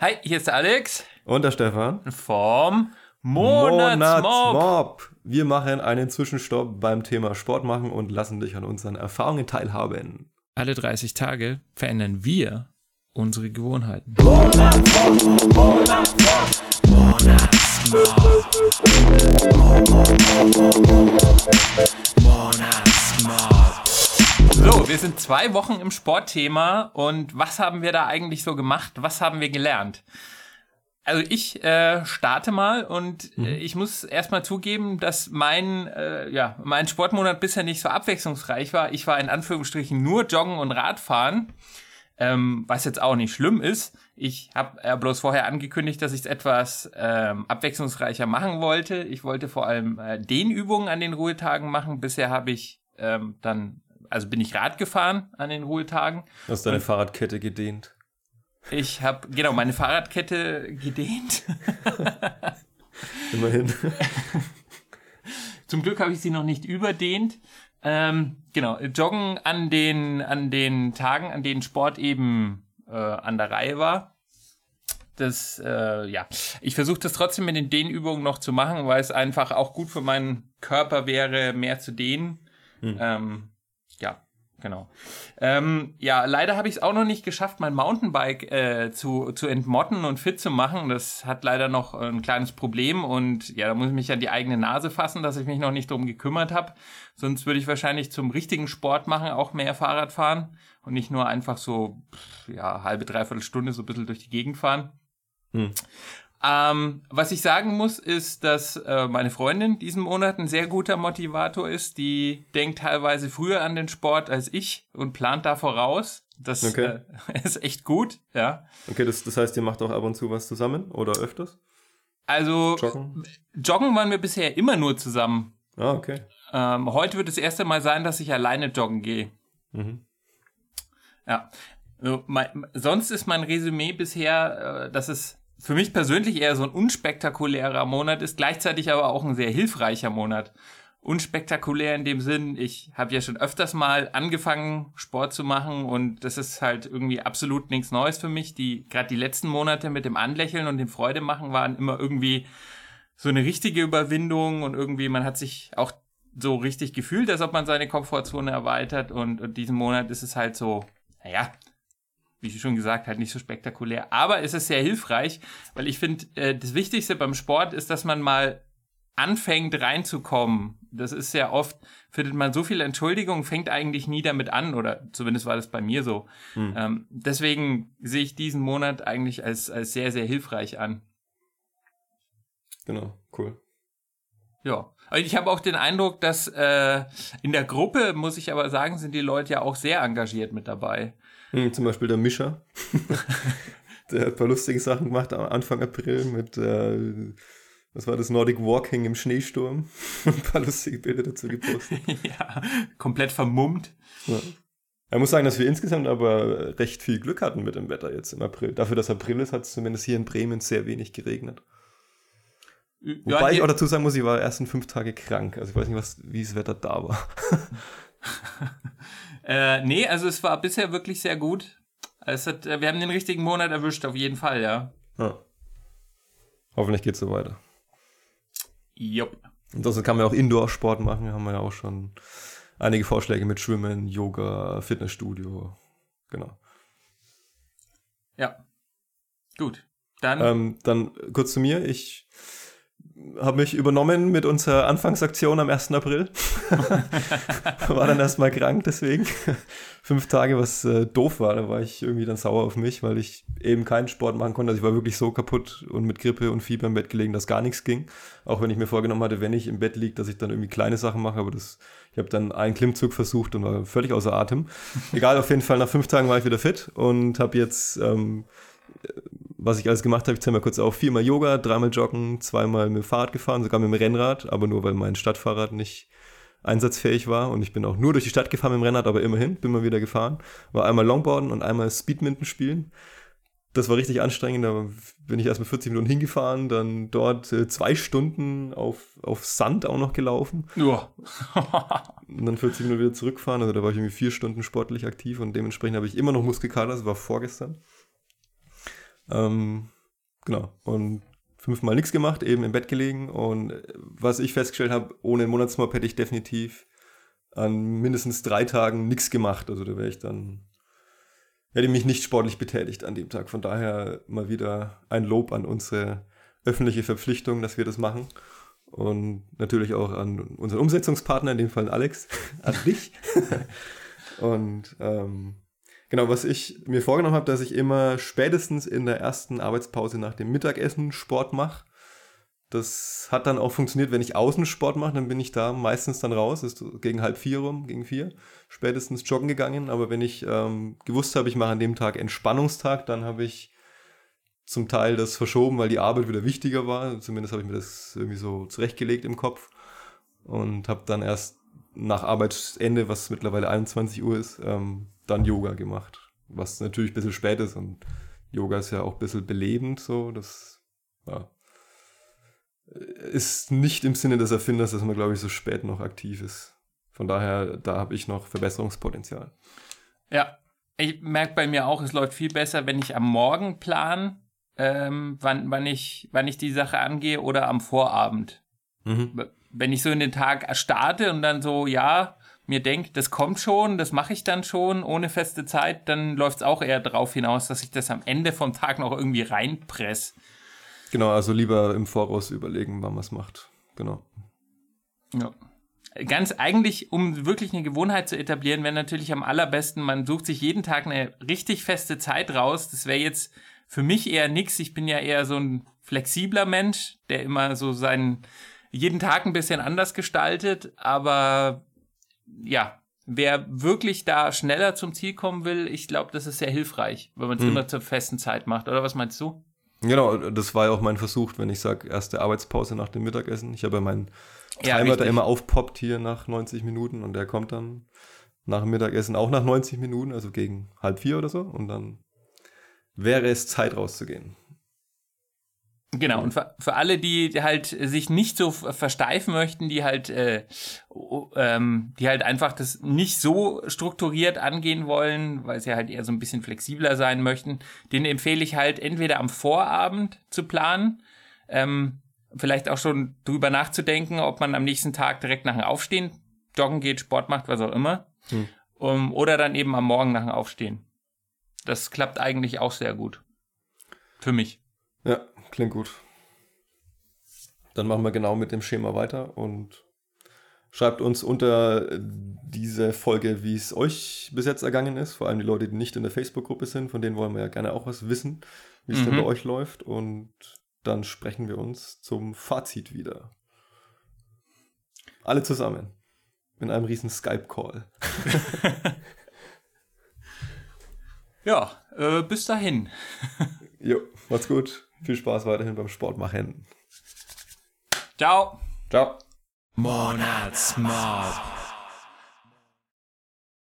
Hi, hier ist der Alex Und der Stefan. vom Monatsmob. Monatsmob. Wir machen einen Zwischenstopp beim Thema Sport machen und lassen dich an unseren Erfahrungen teilhaben. Alle 30 Tage verändern wir unsere Gewohnheiten. So, zwei Wochen im Sportthema und was haben wir da eigentlich so gemacht? Was haben wir gelernt? Also ich äh, starte mal und äh, ich muss erstmal zugeben, dass mein, äh, ja, mein Sportmonat bisher nicht so abwechslungsreich war. Ich war in Anführungsstrichen nur Joggen und Radfahren, ähm, was jetzt auch nicht schlimm ist. Ich habe äh, bloß vorher angekündigt, dass ich es etwas ähm, abwechslungsreicher machen wollte. Ich wollte vor allem äh, Dehnübungen an den Ruhetagen machen. Bisher habe ich ähm, dann, also bin ich Rad gefahren an den Ruhetagen. Du hast deine Fahrradkette gedehnt. Ich habe genau meine Fahrradkette gedehnt. Immerhin. Zum Glück habe ich sie noch nicht überdehnt. Ähm, genau, Joggen an den, an den Tagen, an denen Sport eben äh, an der Reihe war. Das, äh, ja, ich versuche das trotzdem mit den Dehnübungen noch zu machen, weil es einfach auch gut für meinen Körper wäre, mehr zu dehnen. Ähm, ja, genau. Ähm, ja, leider habe ich es auch noch nicht geschafft, mein Mountainbike äh, zu, zu entmotten und fit zu machen. Das hat leider noch ein kleines Problem und ja, da muss ich mich an die eigene Nase fassen, dass ich mich noch nicht drum gekümmert habe. Sonst würde ich wahrscheinlich zum richtigen Sport machen, auch mehr Fahrrad fahren und nicht nur einfach so, ja, halbe, dreiviertel Stunde so ein bisschen durch die Gegend fahren. Hm. Ähm, was ich sagen muss, ist, dass äh, meine Freundin diesen Monat ein sehr guter Motivator ist. Die denkt teilweise früher an den Sport als ich und plant da voraus. Das Okay. äh, ist echt gut, ja. Okay, das, das heißt, ihr macht auch ab und zu was zusammen oder öfters? Also Joggen? joggen waren wir bisher immer nur zusammen. Ah, okay. Ähm, heute wird das erste Mal sein, dass ich alleine joggen gehe. Mhm. Ja. Also, mein, sonst ist mein Resümee bisher, äh, dass es für mich persönlich eher so ein unspektakulärer Monat ist, gleichzeitig aber auch ein sehr hilfreicher Monat. Unspektakulär in dem Sinn, ich habe ja schon öfters mal angefangen, Sport zu machen und das ist halt irgendwie absolut nichts Neues für mich. Die gerade die letzten Monate mit dem Anlächeln und dem Freude machen waren immer irgendwie so eine richtige Überwindung und irgendwie man hat sich auch so richtig gefühlt, als ob man seine Komfortzone erweitert und, und diesen Monat ist es halt so, naja, wie schon gesagt, halt nicht so spektakulär. Aber es ist sehr hilfreich, weil ich finde, äh, das Wichtigste beim Sport ist, dass man mal anfängt reinzukommen. Das ist sehr oft, findet man so viel Entschuldigung, fängt eigentlich nie damit an, oder zumindest war das bei mir so. Ähm, deswegen sehe ich diesen Monat eigentlich als, als sehr, sehr hilfreich an. Genau, cool. Ja. Und ich habe auch den Eindruck, dass äh, in der Gruppe, muss ich aber sagen, sind die Leute ja auch sehr engagiert mit dabei. Hm, zum Beispiel der Mischer. der hat ein paar lustige Sachen gemacht am Anfang April mit, äh, was war das, Nordic Walking im Schneesturm. ein paar lustige Bilder dazu gepostet. ja, komplett vermummt. Ja. Ich muss sagen, dass wir insgesamt aber recht viel Glück hatten mit dem Wetter jetzt im April. Dafür, dass April ist, hat es zumindest hier in Bremen sehr wenig geregnet. Wobei ja, ich hier- auch dazu sagen muss, ich war erst in fünf Tage krank. Also ich weiß nicht, was, wie das Wetter da war. Äh, nee, also es war bisher wirklich sehr gut. Es hat, äh, wir haben den richtigen Monat erwischt, auf jeden Fall, ja. Ja. Hoffentlich geht es so weiter. Jupp. Ansonsten kann man auch Indoor-Sport machen, haben wir ja auch schon einige Vorschläge mit Schwimmen, Yoga, Fitnessstudio. Genau. Ja. Gut. Dann. Ähm, dann kurz zu mir. Ich habe mich übernommen mit unserer Anfangsaktion am 1. April. war dann erstmal krank, deswegen. Fünf Tage, was äh, doof war. Da war ich irgendwie dann sauer auf mich, weil ich eben keinen Sport machen konnte. Also ich war wirklich so kaputt und mit Grippe und Fieber im Bett gelegen, dass gar nichts ging. Auch wenn ich mir vorgenommen hatte, wenn ich im Bett liege, dass ich dann irgendwie kleine Sachen mache. Aber das, ich habe dann einen Klimmzug versucht und war völlig außer Atem. Egal, auf jeden Fall, nach fünf Tagen war ich wieder fit und habe jetzt ähm, was ich alles gemacht habe, ich zähle mal kurz auf, viermal Yoga, dreimal Joggen, zweimal mit dem Fahrrad gefahren, sogar mit dem Rennrad, aber nur weil mein Stadtfahrrad nicht einsatzfähig war und ich bin auch nur durch die Stadt gefahren mit dem Rennrad, aber immerhin bin mal wieder gefahren. War einmal Longboarden und einmal Speedminton spielen. Das war richtig anstrengend, da bin ich erst mal 40 Minuten hingefahren, dann dort äh, zwei Stunden auf, auf Sand auch noch gelaufen ja. und dann 40 Minuten wieder zurückfahren. Also da war ich irgendwie vier Stunden sportlich aktiv und dementsprechend habe ich immer noch Muskelkater, das war vorgestern. Ähm, genau. Und fünfmal nichts gemacht, eben im Bett gelegen. Und äh, was ich festgestellt habe, ohne einen Monatsmob hätte ich definitiv an mindestens drei Tagen nichts gemacht. Also da wäre ich dann, hätte ich mich nicht sportlich betätigt an dem Tag. Von daher mal wieder ein Lob an unsere öffentliche Verpflichtung, dass wir das machen. Und natürlich auch an unseren Umsetzungspartner, in dem Fall Alex, an dich. und ähm, genau, was ich mir vorgenommen habe, dass ich immer spätestens in der ersten Arbeitspause nach dem Mittagessen Sport mache. Das hat dann auch funktioniert, wenn ich Außensport mache, dann bin ich da meistens dann raus, ist gegen halb vier rum, gegen vier, spätestens joggen gegangen. Aber wenn ich ähm, gewusst habe, ich mache an dem Tag Entspannungstag, dann habe ich zum Teil das verschoben, weil die Arbeit wieder wichtiger war. Zumindest habe ich mir das irgendwie so zurechtgelegt im Kopf und habe dann erst nach Arbeitsende, was mittlerweile 21 Uhr ist, ähm, dann Yoga gemacht. Was natürlich ein bisschen spät ist und Yoga ist ja auch ein bisschen belebend, so. Das ja, ist nicht im Sinne des Erfinders, dass man, glaube ich, so spät noch aktiv ist. Von daher, da habe ich noch Verbesserungspotenzial. Ja, ich merke bei mir auch, es läuft viel besser, wenn ich am Morgen plan ähm, wann, wann, ich, wann ich die Sache angehe oder am Vorabend. Mhm. Wenn ich so in den Tag starte und dann so, ja, mir denke, das kommt schon, das mache ich dann schon, ohne feste Zeit, dann läuft es auch eher darauf hinaus, dass ich das am Ende vom Tag noch irgendwie reinpress. Genau, also lieber im Voraus überlegen, wann man es macht. Genau. Ja. Ganz eigentlich, um wirklich eine Gewohnheit zu etablieren, wäre natürlich am allerbesten, man sucht sich jeden Tag eine richtig feste Zeit raus. Das wäre jetzt für mich eher nix. Ich bin ja eher so ein flexibler Mensch, der immer so seinen jeden Tag ein bisschen anders gestaltet. Aber ja, wer wirklich da schneller zum Ziel kommen will, ich glaube, das ist sehr hilfreich, wenn man es hm. immer zur festen Zeit macht. Oder was meinst du? Genau, das war ja auch mein Versuch, wenn ich sage, erste Arbeitspause nach dem Mittagessen. Ich habe ja meinen Timer, ja, der immer aufpoppt hier nach 90 Minuten und der kommt dann nach dem Mittagessen auch nach 90 Minuten, also gegen halb vier oder so. Und dann wäre es Zeit rauszugehen. Genau, und für, für alle, die halt sich nicht so versteifen möchten, die halt, äh, ähm, die halt einfach das nicht so strukturiert angehen wollen, weil sie halt eher so ein bisschen flexibler sein möchten, denen empfehle ich halt entweder am Vorabend zu planen, ähm, vielleicht auch schon drüber nachzudenken, ob man am nächsten Tag direkt nach dem Aufstehen joggen geht, Sport macht, was auch immer, hm. um, oder dann eben am Morgen nach dem Aufstehen. Das klappt eigentlich auch sehr gut. Für mich. Ja, klingt gut. Dann machen wir genau mit dem Schema weiter und schreibt uns unter diese Folge, wie es euch bis jetzt ergangen ist. Vor allem die Leute, die nicht in der Facebook-Gruppe sind, von denen wollen wir ja gerne auch was wissen, wie es mhm. denn bei euch läuft. Und dann sprechen wir uns zum Fazit wieder. Alle zusammen. In einem riesen Skype-Call. Ja, äh, bis dahin. jo, macht's gut. Viel Spaß weiterhin beim Sport machen. Ciao. Ciao. Monatsmob.